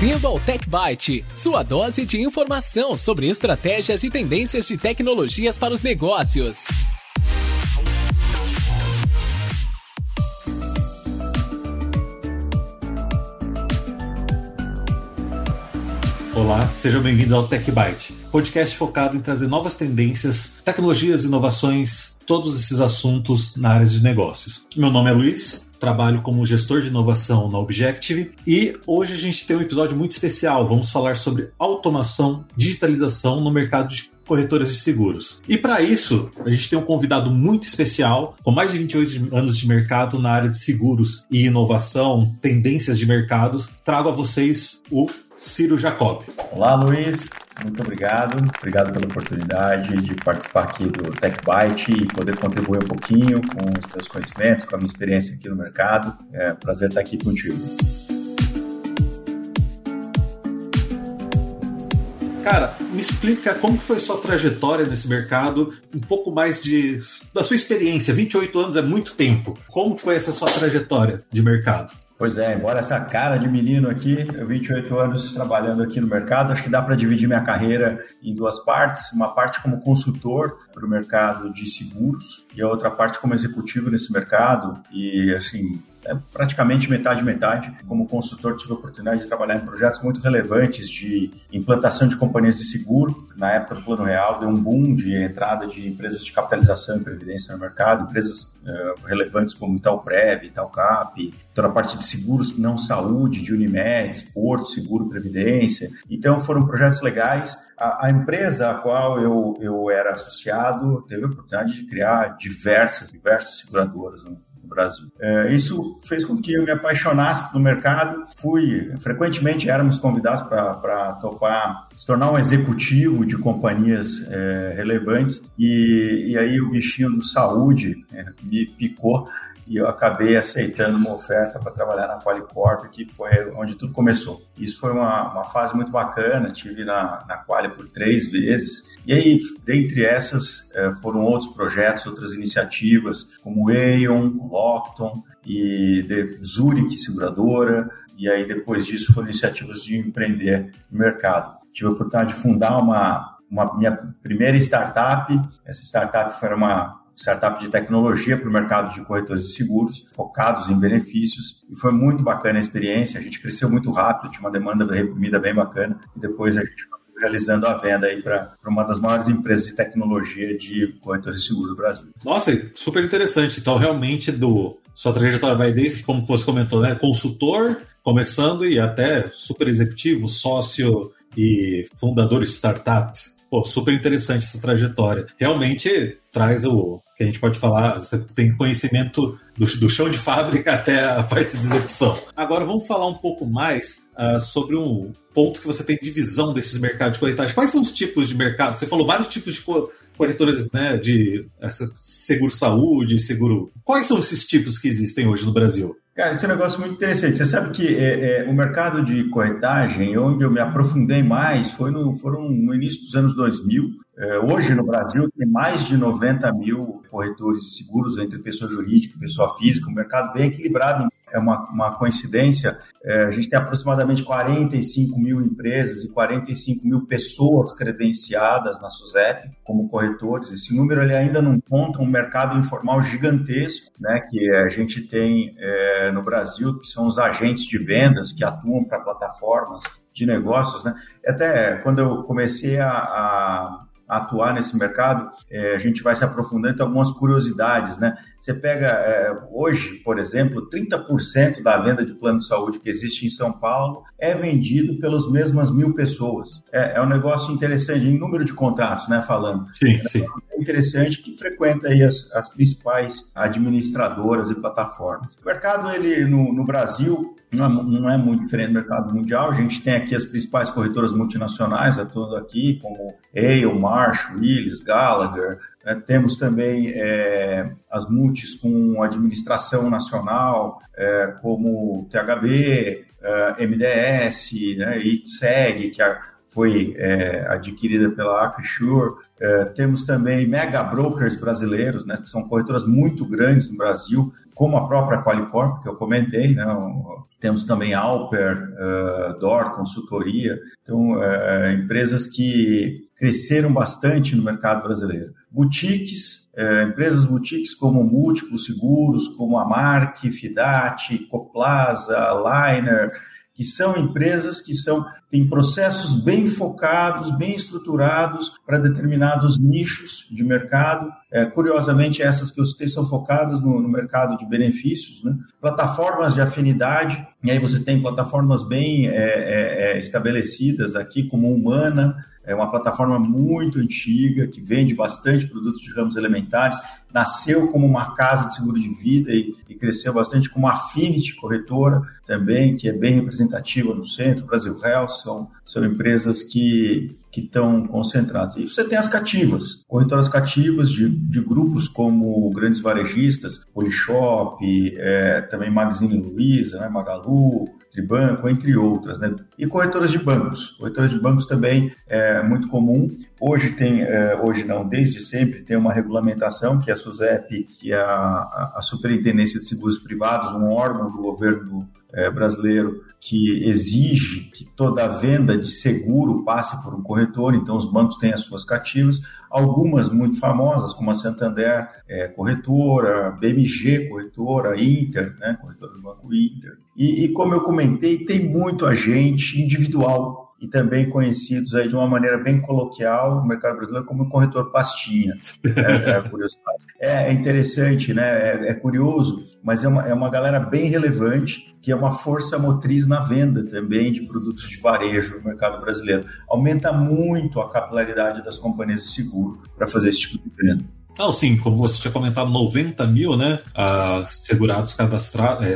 Bem-vindo ao Tech Byte, sua dose de informação sobre estratégias e tendências de tecnologias para os negócios. Olá, seja bem-vindo ao Tech Byte, podcast focado em trazer novas tendências, tecnologias, inovações, todos esses assuntos na área de negócios. Meu nome é Luiz, trabalho como gestor de inovação na Objective e hoje a gente tem um episódio muito especial. Vamos falar sobre automação, digitalização no mercado de corretoras de seguros. E para isso, a gente tem um convidado muito especial, com mais de 28 anos de mercado na área de seguros e inovação, tendências de mercados. Trago a vocês o Ciro Jacob. Olá, Luiz. Muito obrigado. Obrigado pela oportunidade de participar aqui do Tech Byte e poder contribuir um pouquinho com os meus conhecimentos, com a minha experiência aqui no mercado. É um prazer estar aqui contigo. Cara, me explica como foi sua trajetória nesse mercado, um pouco mais de da sua experiência. 28 anos é muito tempo. Como foi essa sua trajetória de mercado? Pois é, embora essa cara de menino aqui, eu 28 anos trabalhando aqui no mercado, acho que dá para dividir minha carreira em duas partes, uma parte como consultor para o mercado de seguros e a outra parte como executivo nesse mercado. E assim, é praticamente metade metade. Como consultor, tive a oportunidade de trabalhar em projetos muito relevantes de implantação de companhias de seguro. Na época do Plano Real, deu um boom de entrada de empresas de capitalização e previdência no mercado, empresas uh, relevantes como Itaúprev, Itaúcap, toda a parte de seguros não saúde, de Unimed, Porto, Seguro, Previdência. Então, foram projetos legais. A, a empresa a qual eu, eu era associado teve a oportunidade de criar diversas, diversas seguradoras Brasil. É, isso fez com que eu me apaixonasse pelo mercado. Fui, frequentemente éramos convidados para topar, se tornar um executivo de companhias é, relevantes, e, e aí o bichinho do saúde é, me picou e eu acabei aceitando uma oferta para trabalhar na Qualicorp, que foi onde tudo começou. Isso foi uma, uma fase muito bacana, tive na, na Quali por três vezes, e aí, dentre essas, eh, foram outros projetos, outras iniciativas, como Aeon, Lockton e Zurich, seguradora, e aí depois disso foram iniciativas de empreender no mercado. Tive a oportunidade de fundar uma, uma minha primeira startup, essa startup foi uma startup de tecnologia para o mercado de corretores de seguros, focados em benefícios, e foi muito bacana a experiência. A gente cresceu muito rápido, tinha uma demanda reprimida bem bacana, e depois a gente realizando a venda aí para uma das maiores empresas de tecnologia de corretores de seguros do Brasil. Nossa, super interessante. Então, realmente, do sua trajetória vai desde, como você comentou, né, consultor, começando e até super executivo, sócio e fundador de startups. Pô, super interessante essa trajetória. Realmente traz o que a gente pode falar, você tem conhecimento do, do chão de fábrica até a parte de execução. Agora vamos falar um pouco mais uh, sobre um ponto que você tem de visão desses mercados de corretagem. Quais são os tipos de mercado? Você falou vários tipos de corretoras né, de essa, seguro saúde, seguro. Quais são esses tipos que existem hoje no Brasil? Cara, esse é um negócio muito interessante. Você sabe que é, é, o mercado de corretagem, onde eu me aprofundei mais, foi no, foram no início dos anos 2000. É, hoje, no Brasil, tem mais de 90 mil corretores de seguros entre pessoa jurídica e pessoa física, um mercado bem equilibrado. É uma, uma coincidência é, a gente tem aproximadamente 45 mil empresas e 45 mil pessoas credenciadas na SUSEP como corretores. Esse número ele ainda não conta um mercado informal gigantesco, né, que a gente tem é, no Brasil, que são os agentes de vendas que atuam para plataformas de negócios. Né? Até quando eu comecei a, a atuar nesse mercado, é, a gente vai se aprofundando em algumas curiosidades, né? Você pega é, hoje, por exemplo, 30% da venda de plano de saúde que existe em São Paulo é vendido pelas mesmas mil pessoas. É, é um negócio interessante em número de contratos, né? Falando. Sim, sim. Interessante que frequenta aí as, as principais administradoras e plataformas. O mercado ele no, no Brasil não é, não é, muito diferente do mercado mundial. A gente tem aqui as principais corretoras multinacionais atuando aqui, como Ale, Marsh, Willis, Gallagher, é, temos também é, as multis com administração nacional, é, como THB, é, MDS, né, ITSEG, que foi é, adquirida pela Acrisure. É, temos também mega brokers brasileiros, né, que são corretoras muito grandes no Brasil, como a própria Qualicorp, que eu comentei, né? Temos também Alper, uh, DOR, consultoria, então uh, empresas que cresceram bastante no mercado brasileiro. Boutiques, empresas boutiques como Múltiplos Seguros, como a Mark, Fidati, Coplaza, Liner, que são empresas que são têm processos bem focados, bem estruturados para determinados nichos de mercado. É, curiosamente, essas que eu citei são focadas no, no mercado de benefícios, né? plataformas de afinidade, e aí você tem plataformas bem é, é, é estabelecidas aqui, como Humana, é uma plataforma muito antiga, que vende bastante produtos de ramos elementares, nasceu como uma casa de seguro de vida e, e cresceu bastante como Affinity Corretora também, que é bem representativa no centro, Brasil Health, são, são empresas que que estão concentradas. E você tem as cativas, corretoras cativas de, de grupos como grandes varejistas, Polishop, é, também Magazine Luiza, né, Magalu, Tribanco, entre outras, né? E corretoras de bancos. Corretoras de bancos também é muito comum. Hoje tem, é, hoje não, desde sempre tem uma regulamentação que a SUSEP, que é a, a Superintendência de Seguros Privados, um órgão do governo é, brasileiro que exige que toda venda de seguro passe por um corretor, então os bancos têm as suas cativas, algumas muito famosas, como a Santander é, Corretora, BMG Corretora, Inter, né, corretora do Banco Inter. E, e como eu comentei, tem muito agente individual e também conhecidos aí de uma maneira bem coloquial no mercado brasileiro como corretor pastinha. É, é, é, é interessante, né? É, é, curioso, mas é uma, é uma galera bem relevante que é uma força motriz na venda também de produtos de varejo no mercado brasileiro. Aumenta muito a capilaridade das companhias de seguro para fazer esse tipo de venda. Não, sim, como você tinha comentado, 90 mil, né? Uh, segurados cadastrados.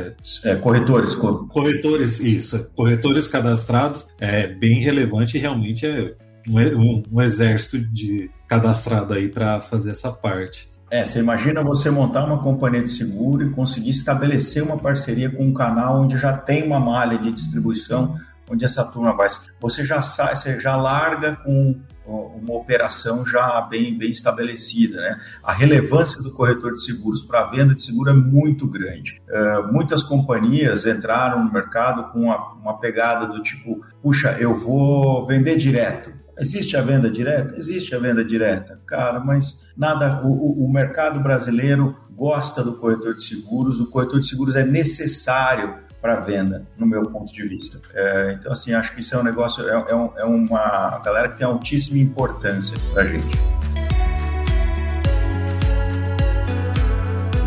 É, é, corretores. Corretores, isso. Corretores cadastrados é bem relevante e realmente é um, um exército de cadastrado aí para fazer essa parte. É, você imagina você montar uma companhia de seguro e conseguir estabelecer uma parceria com um canal onde já tem uma malha de distribuição, onde essa turma vai. Você já sai, você já larga com uma operação já bem, bem estabelecida. Né? A relevância do corretor de seguros para a venda de seguro é muito grande. Uh, muitas companhias entraram no mercado com uma, uma pegada do tipo: puxa, eu vou vender direto. Existe a venda direta? Existe a venda direta, cara, mas nada. O, o mercado brasileiro gosta do corretor de seguros, o corretor de seguros é necessário para venda, no meu ponto de vista. É, então, assim, acho que isso é um negócio, é, é, um, é uma galera que tem altíssima importância para a gente.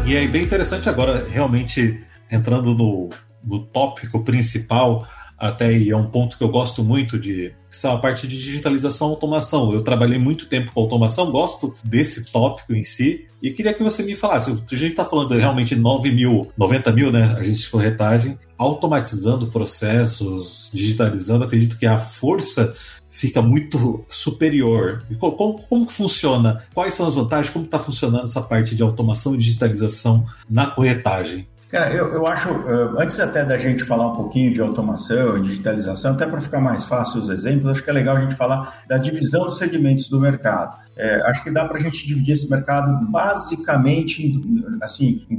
E é bem interessante agora, realmente, entrando no, no tópico principal, até e é um ponto que eu gosto muito de, que são a parte de digitalização e automação. Eu trabalhei muito tempo com automação, gosto desse tópico em si, e queria que você me falasse, a gente está falando realmente 9 mil, 90 mil, né, agentes de corretagem, automatizando processos, digitalizando, acredito que a força fica muito superior. Como, como que funciona? Quais são as vantagens? Como está funcionando essa parte de automação e digitalização na corretagem? Cara, eu, eu acho, eh, antes até da gente falar um pouquinho de automação e digitalização, até para ficar mais fácil os exemplos, acho que é legal a gente falar da divisão dos segmentos do mercado. É, acho que dá para a gente dividir esse mercado basicamente, assim, em,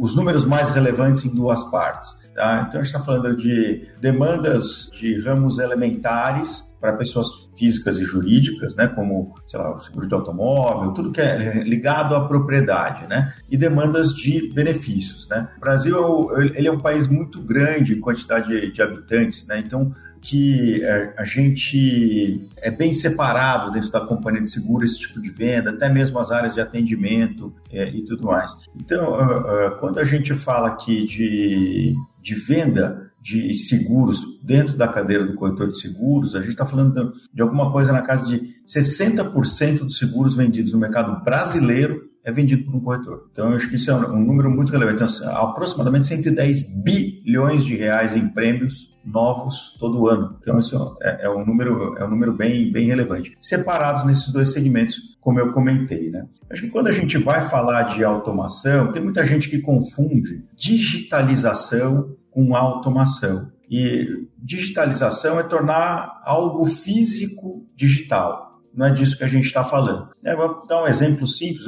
os números mais relevantes em duas partes. Tá? Então, a gente está falando de demandas de ramos elementares para pessoas físicas e jurídicas, né, como, sei lá, o seguro de automóvel, tudo que é ligado à propriedade, né, e demandas de benefícios, né. O Brasil, ele é um país muito grande em quantidade de habitantes, né, então que é, a gente é bem separado dentro da companhia de seguro esse tipo de venda, até mesmo as áreas de atendimento é, e tudo mais. Então, uh, uh, quando a gente fala aqui de, de venda de seguros dentro da cadeira do corretor de seguros, a gente está falando de, alguma coisa na casa de 60% dos seguros vendidos no mercado brasileiro é vendido por um corretor. Então, eu acho que isso é um, número muito relevante. Então, aproximadamente 110 bilhões de reais em prêmios novos todo ano. Então, isso é, é, um número, é um número bem, bem relevante. Separados nesses dois segmentos, como eu comentei, né? Acho que quando a gente vai falar de automação, tem muita gente que confunde digitalização com automação. E digitalização é tornar algo físico digital. não é disso que a gente está falando. É, vou dar um exemplo simples.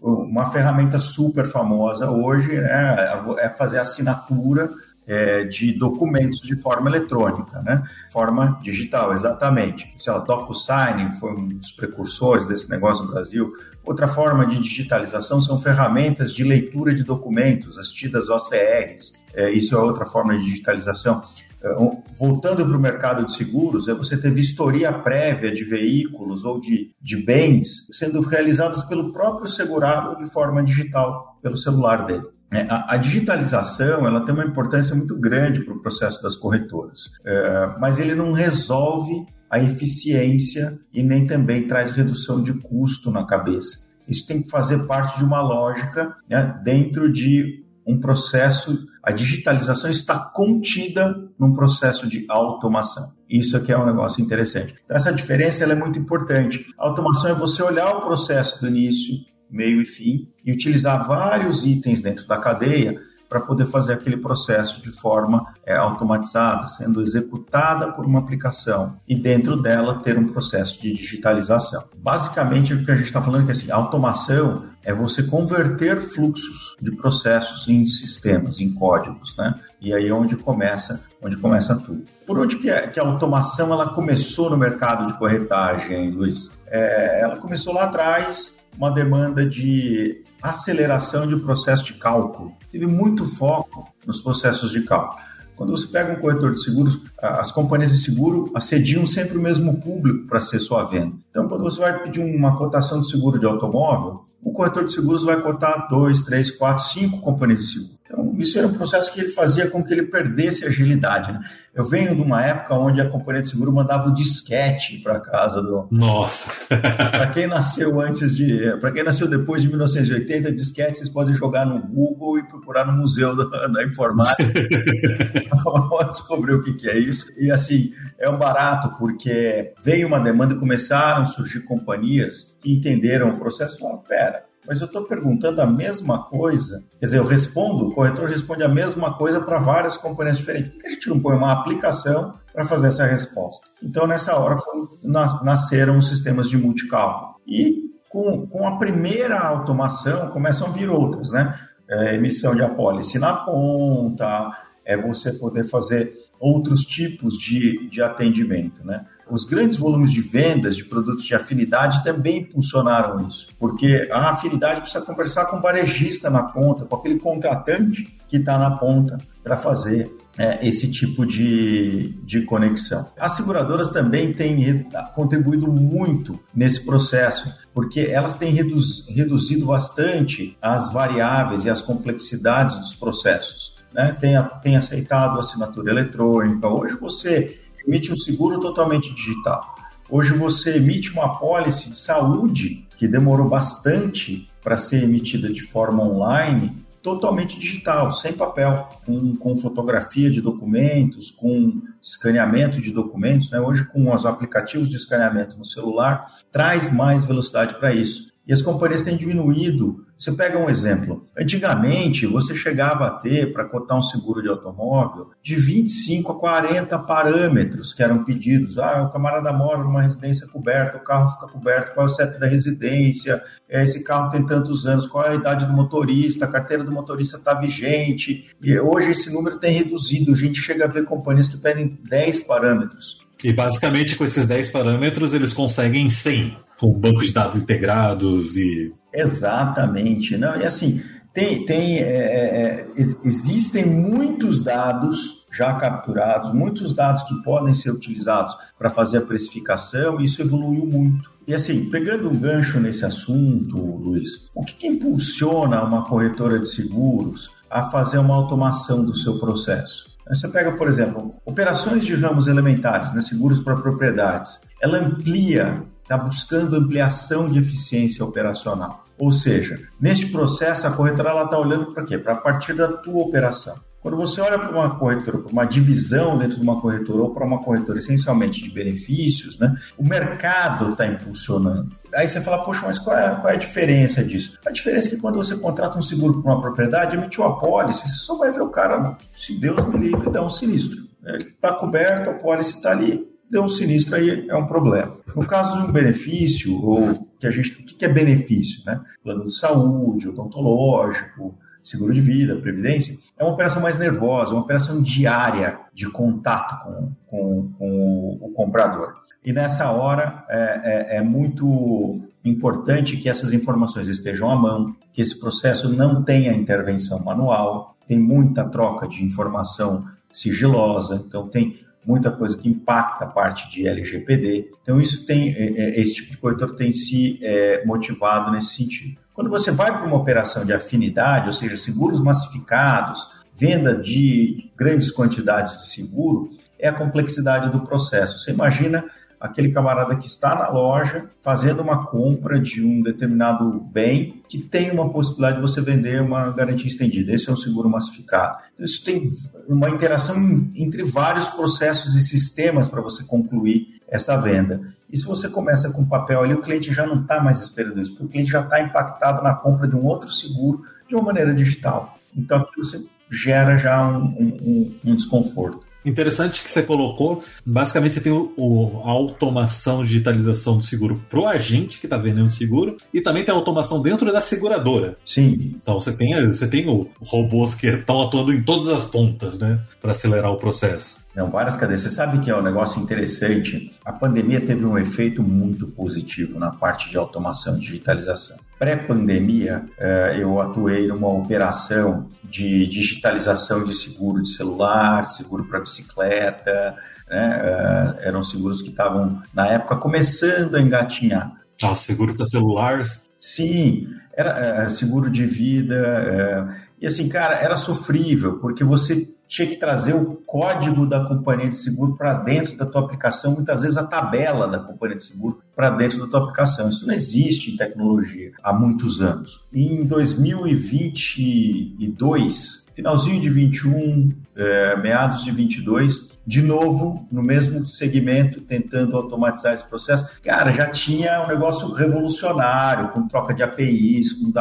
Uma ferramenta super famosa hoje é, é fazer assinatura é, de documentos de forma eletrônica, né? Forma digital, exatamente. Sei lá, DocuSign foi um dos precursores desse negócio no Brasil. Outra forma de digitalização são ferramentas de leitura de documentos, as tidas OCRs. É, isso é outra forma de digitalização. É, voltando para o mercado de seguros, é você ter vistoria prévia de veículos ou de, de bens sendo realizadas pelo próprio segurado de forma digital, pelo celular dele. É, a, digitalização ela tem uma importância muito grande para o processo das corretoras, é, mas ele não resolve a eficiência e nem também traz redução de custo na cabeça. Isso tem que fazer parte de uma lógica né, dentro de um processo. A digitalização está contida num processo de automação. Isso aqui é um negócio interessante. Então, essa diferença é muito importante. A automação é você olhar o processo do início, meio e fim, e utilizar vários itens dentro da cadeia para poder fazer aquele processo de forma é, automatizada, sendo executada por uma aplicação e dentro dela ter um processo de digitalização. Basicamente, o que a gente está falando é que assim, a automação é você converter fluxos de processos em sistemas, em códigos, né? E aí é onde começa, onde começa tudo. Por onde que, é, que a automação ela começou no mercado de corretagem, Luiz? É, ela começou lá atrás uma demanda de aceleração de processo de cálculo. Teve muito foco nos processos de cálculo. Quando você pega um corretor de seguros, as companhias de seguro assediam sempre o mesmo público para ser sua venda. Então, quando você vai pedir uma cotação de seguro de automóvel, o corretor de seguros vai cotar dois, três, quatro, cinco companhias de seguro. Então, isso era um processo que ele fazia com que ele perdesse agilidade. Né? Eu venho de uma época onde a companhia de seguro mandava o disquete para casa do. Nossa! para quem nasceu antes de. Para quem nasceu depois de 1980, disquete vocês podem jogar no Google e procurar no Museu da, da Informática. descobrir o que, que é isso. E assim, é um barato, porque veio uma demanda e começaram a surgir companhias que entenderam o processo e falaram: pera mas eu estou perguntando a mesma coisa. Quer dizer, eu respondo, o corretor responde a mesma coisa para várias companhias diferentes. Por que a gente não põe uma aplicação para fazer essa resposta? Então, nessa hora, nasceram os sistemas de multicálculo. E com, com a primeira automação, começam a vir outras, né? É, emissão de apólice na ponta, é você poder fazer outros tipos de, de atendimento, né? Os grandes volumes de vendas de produtos de afinidade também impulsionaram isso, porque a afinidade precisa conversar com o varejista na ponta, com aquele contratante que está na ponta para fazer é, esse tipo de, de conexão. As seguradoras também têm contribuído muito nesse processo, porque elas têm reduz, reduzido bastante as variáveis e as complexidades dos processos. Né? Tem, tem aceitado assinatura eletrônica. Hoje você emite um seguro totalmente digital. Hoje você emite uma apólice de saúde que demorou bastante para ser emitida de forma online, totalmente digital, sem papel, com, com fotografia de documentos, com escaneamento de documentos. Né? Hoje, com os aplicativos de escaneamento no celular, traz mais velocidade para isso. E as companhias têm diminuído. Você pega um exemplo. Antigamente, você chegava a ter, para cotar um seguro de automóvel, de 25 a 40 parâmetros que eram pedidos. Ah, o camarada mora numa residência coberta, o carro fica coberto, qual é o CEP da residência, esse carro tem tantos anos, qual é a idade do motorista, a carteira do motorista está vigente. E hoje esse número tem reduzido. A gente chega a ver companhias que pedem 10 parâmetros. E basicamente com esses 10 parâmetros eles conseguem 100 com bancos de dados integrados e. Exatamente. Não, e assim, tem, tem, é, é, é existem muitos dados já capturados, muitos dados que podem ser utilizados para fazer a precificação, e isso evoluiu muito. E assim, pegando um gancho nesse assunto, Luiz, o que, que impulsiona uma corretora de seguros a fazer uma automação do seu processo? Você pega, por exemplo, operações de ramos elementares, né, seguros para propriedades. Ela amplia está buscando ampliação de eficiência operacional. Ou seja, neste processo, a corretora está olhando para quê? Para a partir da tua operação. Quando você olha para uma corretora, para uma divisão dentro de uma corretora ou para uma corretora essencialmente de benefícios, né, o mercado está impulsionando. Aí você fala, poxa, mas qual é, qual é, a diferença disso? A diferença é que quando você contrata um seguro para uma propriedade, emitiu a pólice, você só vai ver o cara, se Deus me livre, dá um sinistro. Está coberto, a pólice está ali, deu um sinistro aí é um problema. No caso de um benefício, ou que a gente, o que é benefício, né? Plano de saúde, odontológico, seguro de vida, previdência, é uma operação mais nervosa, uma operação diária de contato com, com, com o comprador. E nessa hora é, é, é, muito importante que essas informações estejam à mão, que esse processo não tenha intervenção manual, tem muita troca de informação sigilosa, então tem muita coisa que impacta a parte de LGPD. Então isso tem é, é, esse tipo de corretor tem se é, motivado nesse sentido. Quando você vai para uma operação de afinidade, ou seja, seguros massificados, venda de grandes quantidades de seguro, é a complexidade do processo. Você imagina aquele camarada que está na loja fazendo uma compra de um determinado bem que tem uma possibilidade de você vender uma garantia estendida. Esse é um seguro massificado. Então, isso tem uma interação entre vários processos e sistemas para você concluir essa venda. E se você começa com papel ali, o cliente já não está mais esperando isso, porque o cliente já está impactado na compra de um outro seguro de uma maneira digital. Então, aqui você gera já um, um, um desconforto. Interessante que você colocou, basicamente você tem o, o a automação, digitalização do seguro para o agente que está vendendo o seguro e também tem a automação dentro da seguradora. Sim. Então você tem, você tem o, robôs que estão atuando em todas as pontas, né, para acelerar o processo. Não, várias cadeias. Você sabe que é um negócio interessante. A pandemia teve um efeito muito positivo na parte de automação e digitalização. Pré-pandemia, eh, eu atuei numa operação de digitalização de seguro de celular, seguro para bicicleta, né? Eh, eram seguros que estavam, na época, começando a engatinhar. Ah, seguro para celular? Sim, era eh, seguro de vida. e assim, cara, era sofrível, porque você tinha que trazer o código da companhia de seguro para dentro da tua aplicação, muitas vezes a tabela da companhia de seguro para dentro da tua aplicação. Isso não existe em tecnologia há muitos anos. Em 2022, finalzinho de 21, é, meados de 22, de novo, no mesmo segmento, tentando automatizar esse processo. Cara, já tinha um negócio revolucionário, com troca de APIs, com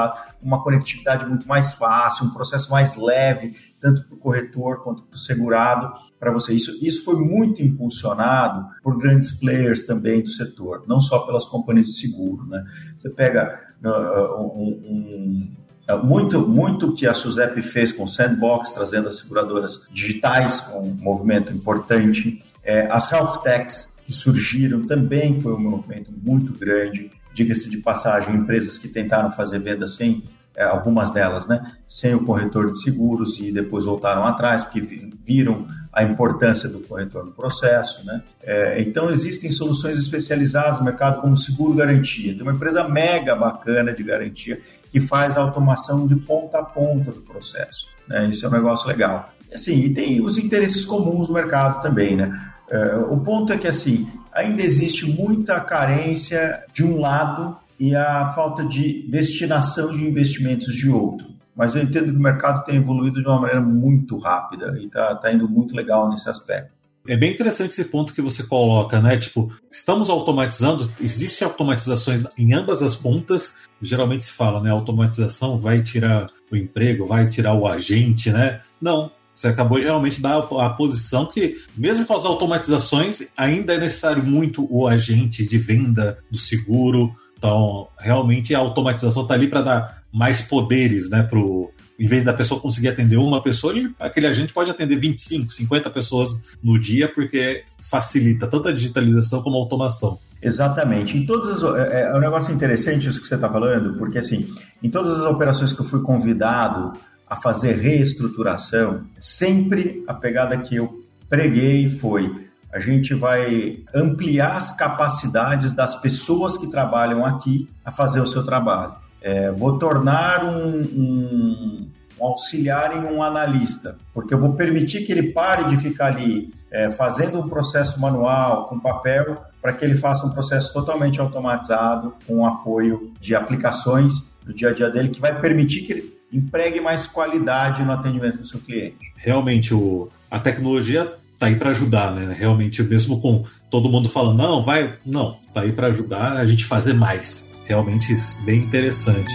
uma conectividade muito mais fácil, um processo mais leve, tanto para o corretor quanto para o segurado, para você. Isso, isso foi muito impulsionado por grandes players também do setor, não só pelas companhias de seguro. Né? Você pega uh, um, um é, muito, muito que a SUSEP fez com Sandbox, trazendo as seguradoras digitais, um movimento importante. É, as health techs que surgiram também foi um movimento muito grande. Diga-se de passagem, empresas que tentaram fazer venda sem é, algumas delas, né, sem o corretor de seguros e depois voltaram atrás porque viram a importância do corretor no processo, né? É, então existem soluções especializadas no mercado como seguro garantia. Tem uma empresa mega bacana de garantia que faz a automação de ponta a ponta do processo. Né? Isso é um negócio legal. Assim, e tem os interesses comuns do mercado também, né? É, o ponto é que assim ainda existe muita carência de um lado e a falta de destinação de investimentos de outro. Mas eu entendo que o mercado tem evoluído de uma maneira muito rápida e está tá indo muito legal nesse aspecto. É bem interessante esse ponto que você coloca, né? Tipo, estamos automatizando, existem automatizações em ambas as pontas. Geralmente se fala, né? Automatização vai tirar o emprego, vai tirar o agente, né? Não. Você acabou de realmente dar a posição que, mesmo com as automatizações, ainda é necessário muito o agente de venda do seguro, então, realmente a automatização está ali para dar mais poderes, né, pro em vez da pessoa conseguir atender uma pessoa, ele, aquele agente pode atender 25, 50 pessoas no dia, porque facilita tanto a digitalização como a automação. Exatamente. Em todas as, é, é um negócio interessante isso que você está falando, porque assim, em todas as operações que eu fui convidado a fazer reestruturação, sempre a pegada que eu preguei foi a gente vai ampliar as capacidades das pessoas que trabalham aqui a fazer o seu trabalho. É, vou tornar um, um, um, auxiliar em um analista, porque eu vou permitir que ele pare de ficar ali é, fazendo um processo manual, com papel, para que ele faça um processo totalmente automatizado, com apoio de aplicações no dia a dia dele, que vai permitir que ele empregue mais qualidade no atendimento do seu cliente. Realmente, o, a tecnologia tá aí para ajudar, né? Realmente, mesmo com todo mundo falando, não, vai, não, tá aí para ajudar a gente fazer mais. Realmente bem interessante.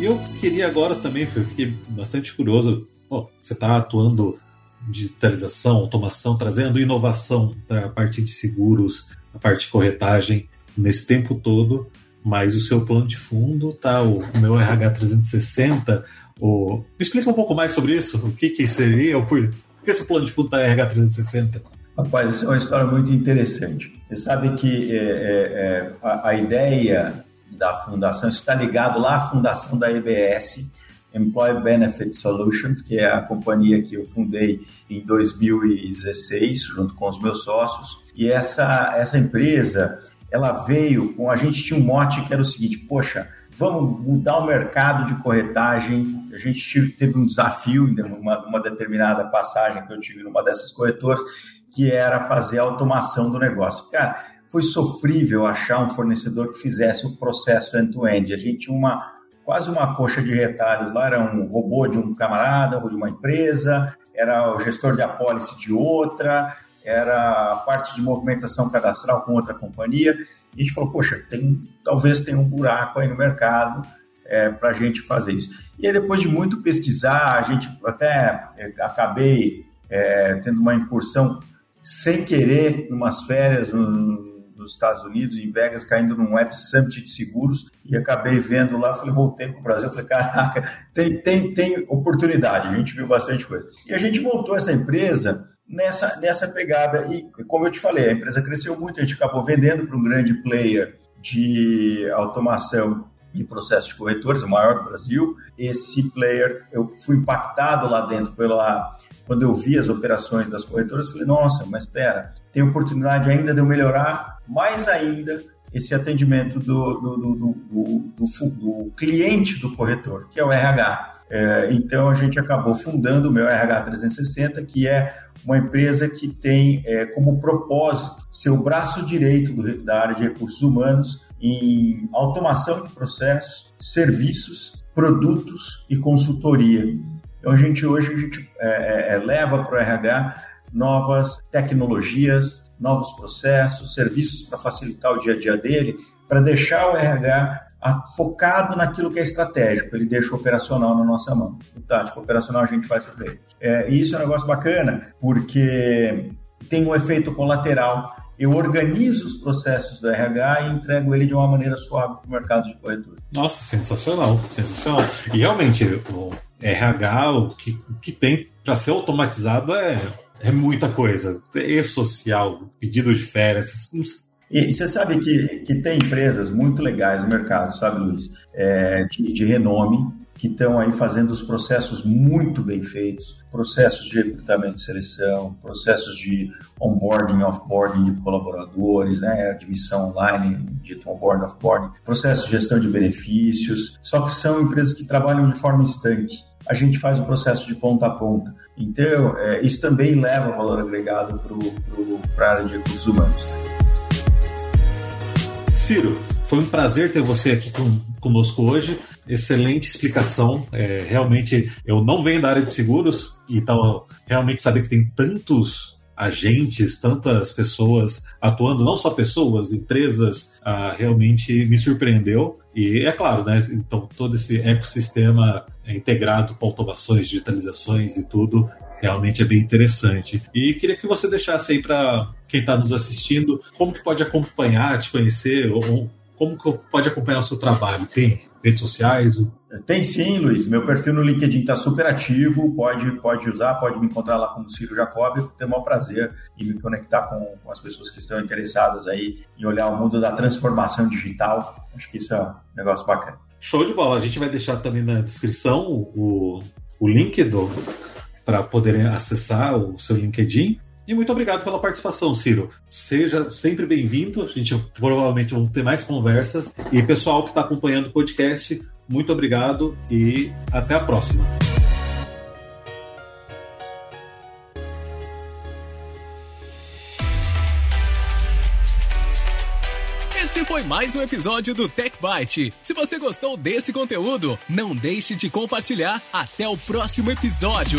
E eu queria agora também, eu fiquei bastante curioso. pô, você está atuando digitalização, automação, trazendo inovação para a parte de seguros, a parte de corretagem nesse tempo todo, mas o seu plano de fundo tá o meu RH 360. O... Me explica um pouco mais sobre isso. O que, que seria? Por, por que seu plano de fundo está RH 360? Rapaz, isso é uma história muito interessante. Você sabe que é, é, é a, a, ideia da fundação está ligado lá à fundação da EBS, Employee Benefit Solutions, que é a companhia que eu fundei em 2016, junto com os meus sócios. E essa, essa empresa, ela veio com. A gente tinha um mote que era o seguinte: poxa, vamos mudar o mercado de corretagem. A gente teve um desafio uma, uma determinada passagem que eu tive numa dessas corretoras, que era fazer a automação do negócio. Cara, foi sofrível achar um fornecedor que fizesse o processo end-to-end. -end. A gente tinha uma, quase uma coxa de retalhos lá, era um robô de um camarada ou de uma empresa, era o gestor de apólice de outra, era a parte de movimentação cadastral com outra companhia. A gente falou, poxa, tem, talvez tenha um buraco aí no mercado é, para a gente fazer isso. E aí, depois de muito pesquisar, a gente até é, acabei é, tendo uma incursão sem querer, umas férias no, nos Estados Unidos, em Vegas, caindo num Web Summit de seguros, e acabei vendo lá, falei, voltei para o Brasil, falei, caraca, tem, tem, tem oportunidade, a gente viu bastante coisa. E a gente montou essa empresa nessa, nessa pegada, e como eu te falei, a empresa cresceu muito, a gente acabou vendendo para um grande player de automação e processos de corretores, o maior do Brasil. Esse player, eu fui impactado lá dentro pela quando eu vi as operações das corretoras, eu falei, nossa, mas espera, tem oportunidade ainda de eu melhorar mais ainda esse atendimento do, do, do, do, do cliente do corretor, que é o RH. É, então a gente acabou fundando o meu RH 360, que é uma empresa que tem é, como propósito ser o braço direito do, da área de recursos humanos em automação de processos, serviços, produtos e consultoria. Então a gente hoje a gente é, é, é leva para o RH novas tecnologias, novos processos, serviços para facilitar o dia a dia dele, para deixar o RH focado naquilo que é estratégico, ele deixa o operacional na nossa mão. O tático operacional a gente faz por ele. É, e isso é um negócio bacana, porque tem um efeito colateral. Eu organizo os processos do RH e entrego ele de uma maneira suave para o mercado de corretor. Nossa, sensacional, sensacional. E realmente, o RH, o que, o que tem para ser automatizado é, é muita coisa. E-social, pedido de férias. E, e, você sabe que, que tem empresas muito legais no mercado, sabe, Luiz? É, de, de renome, que estão aí fazendo os processos muito bem feitos, processos de recrutamento e seleção, processos de onboarding, offboarding de colaboradores, né, admissão online, de onboarding, offboarding, processos de gestão de benefícios, só que são empresas que trabalham de forma estanque a gente faz o processo de ponta a ponta. Então, é, isso também leva valor agregado para a área de recursos humanos. Ciro, foi um prazer ter você aqui com, conosco hoje. Excelente explicação. É, realmente, eu não venho da área de seguros, então realmente saber que tem tantos agentes, tantas pessoas atuando, não só pessoas, empresas, ah, realmente me surpreendeu. E é claro, né? Então todo esse ecossistema integrado com automações, digitalizações e tudo, realmente é bem interessante. E queria que você deixasse aí para quem está nos assistindo, como que pode acompanhar, te conhecer, ou como que pode acompanhar o seu trabalho? Tem redes sociais? Tem sim, Luiz. Meu perfil no LinkedIn está super ativo, pode, pode usar, pode me encontrar lá como Ciro Jacob, tenho o maior prazer em me conectar com, com, as pessoas que estão interessadas aí em olhar o mundo da transformação digital. Acho que isso é um negócio bacana. Show de bola. A gente vai deixar também na descrição o, o link do para poderem acessar o seu LinkedIn. E muito obrigado pela participação, Ciro. Seja sempre bem-vindo. A gente provavelmente vai ter mais conversas. E pessoal que está acompanhando o podcast, muito obrigado e até a próxima. Esse foi mais um episódio do Tech Byte. Se você gostou desse conteúdo, não deixe de compartilhar. Até o próximo episódio.